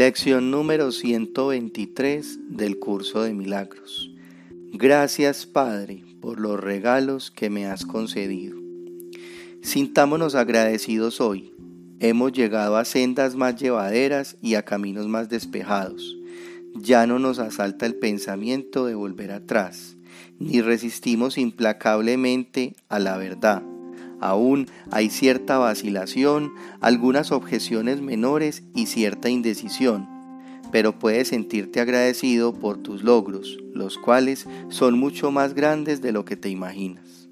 Lección número 123 del curso de milagros. Gracias Padre por los regalos que me has concedido. Sintámonos agradecidos hoy. Hemos llegado a sendas más llevaderas y a caminos más despejados. Ya no nos asalta el pensamiento de volver atrás, ni resistimos implacablemente a la verdad Aún hay cierta vacilación, algunas objeciones menores y cierta indecisión, pero puedes sentirte agradecido por tus logros, los cuales son mucho más grandes de lo que te imaginas.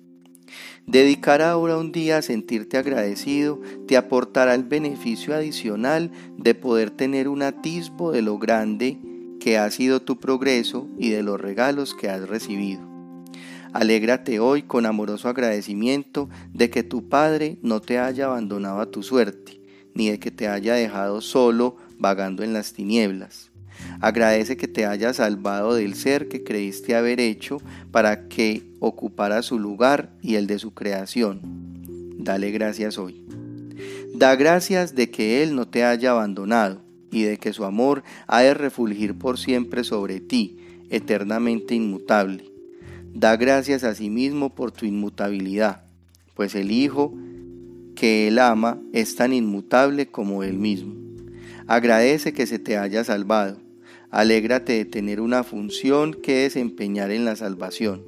Dedicar ahora un día a sentirte agradecido te aportará el beneficio adicional de poder tener un atisbo de lo grande que ha sido tu progreso y de los regalos que has recibido. Alégrate hoy con amoroso agradecimiento de que tu Padre no te haya abandonado a tu suerte, ni de que te haya dejado solo vagando en las tinieblas. Agradece que te haya salvado del ser que creíste haber hecho para que ocupara su lugar y el de su creación. Dale gracias hoy. Da gracias de que Él no te haya abandonado y de que su amor ha de refulgir por siempre sobre ti, eternamente inmutable Da gracias a sí mismo por tu inmutabilidad, pues el Hijo que Él ama es tan inmutable como Él mismo. Agradece que se te haya salvado. Alégrate de tener una función que desempeñar en la salvación.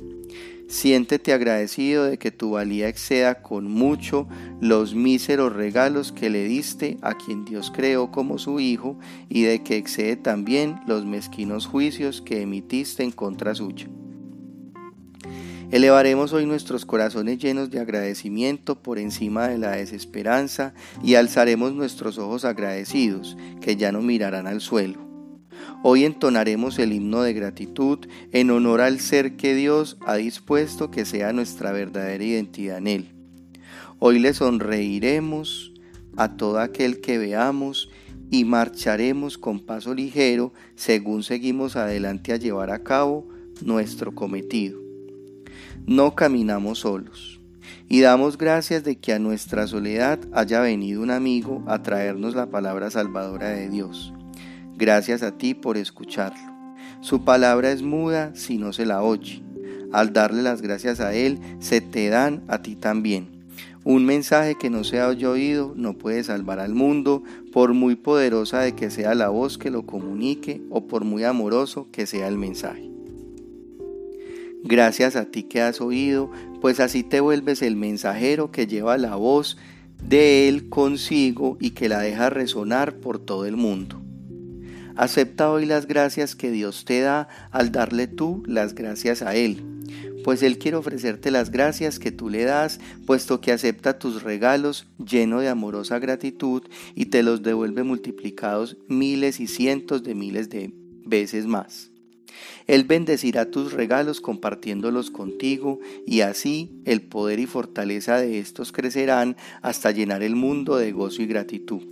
Siéntete agradecido de que tu valía exceda con mucho los míseros regalos que le diste a quien Dios creó como su Hijo y de que excede también los mezquinos juicios que emitiste en contra suya. Elevaremos hoy nuestros corazones llenos de agradecimiento por encima de la desesperanza y alzaremos nuestros ojos agradecidos, que ya no mirarán al suelo. Hoy entonaremos el himno de gratitud en honor al ser que Dios ha dispuesto que sea nuestra verdadera identidad en Él. Hoy le sonreiremos a todo aquel que veamos y marcharemos con paso ligero según seguimos adelante a llevar a cabo nuestro cometido no caminamos solos. Y damos gracias de que a nuestra soledad haya venido un amigo a traernos la palabra salvadora de Dios. Gracias a ti por escucharlo. Su palabra es muda si no se la oye. Al darle las gracias a Él, se te dan a ti también. Un mensaje que no sea oído no puede salvar al mundo, por muy poderosa de que sea la voz que lo comunique o por muy amoroso que sea el mensaje. Gracias a ti que has oído, pues así te vuelves el mensajero que lleva la voz de Él consigo y que la deja resonar por todo el mundo. Acepta hoy las gracias que Dios te da al darle tú las gracias a Él, pues Él quiere ofrecerte las gracias que tú le das, puesto que acepta tus regalos lleno de amorosa gratitud y te los devuelve multiplicados miles y cientos de miles de veces más. Él bendecirá tus regalos compartiéndolos contigo y así el poder y fortaleza de estos crecerán hasta llenar el mundo de gozo y gratitud.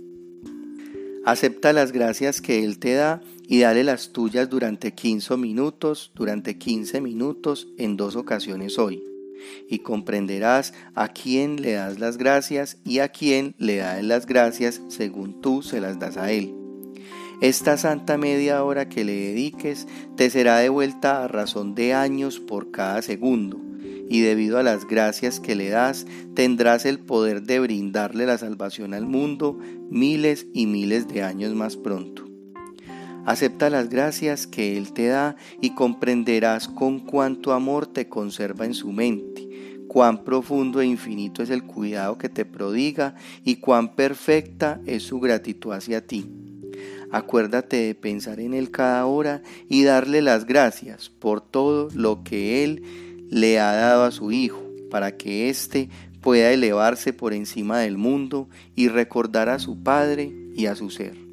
Acepta las gracias que Él te da y dale las tuyas durante 15 minutos, durante 15 minutos en dos ocasiones hoy. Y comprenderás a quién le das las gracias y a quién le das las gracias según tú se las das a Él. Esta santa media hora que le dediques te será devuelta a razón de años por cada segundo, y debido a las gracias que le das, tendrás el poder de brindarle la salvación al mundo miles y miles de años más pronto. Acepta las gracias que Él te da y comprenderás con cuánto amor te conserva en su mente, cuán profundo e infinito es el cuidado que te prodiga y cuán perfecta es su gratitud hacia ti. Acuérdate de pensar en Él cada hora y darle las gracias por todo lo que Él le ha dado a su Hijo, para que éste pueda elevarse por encima del mundo y recordar a su Padre y a su ser.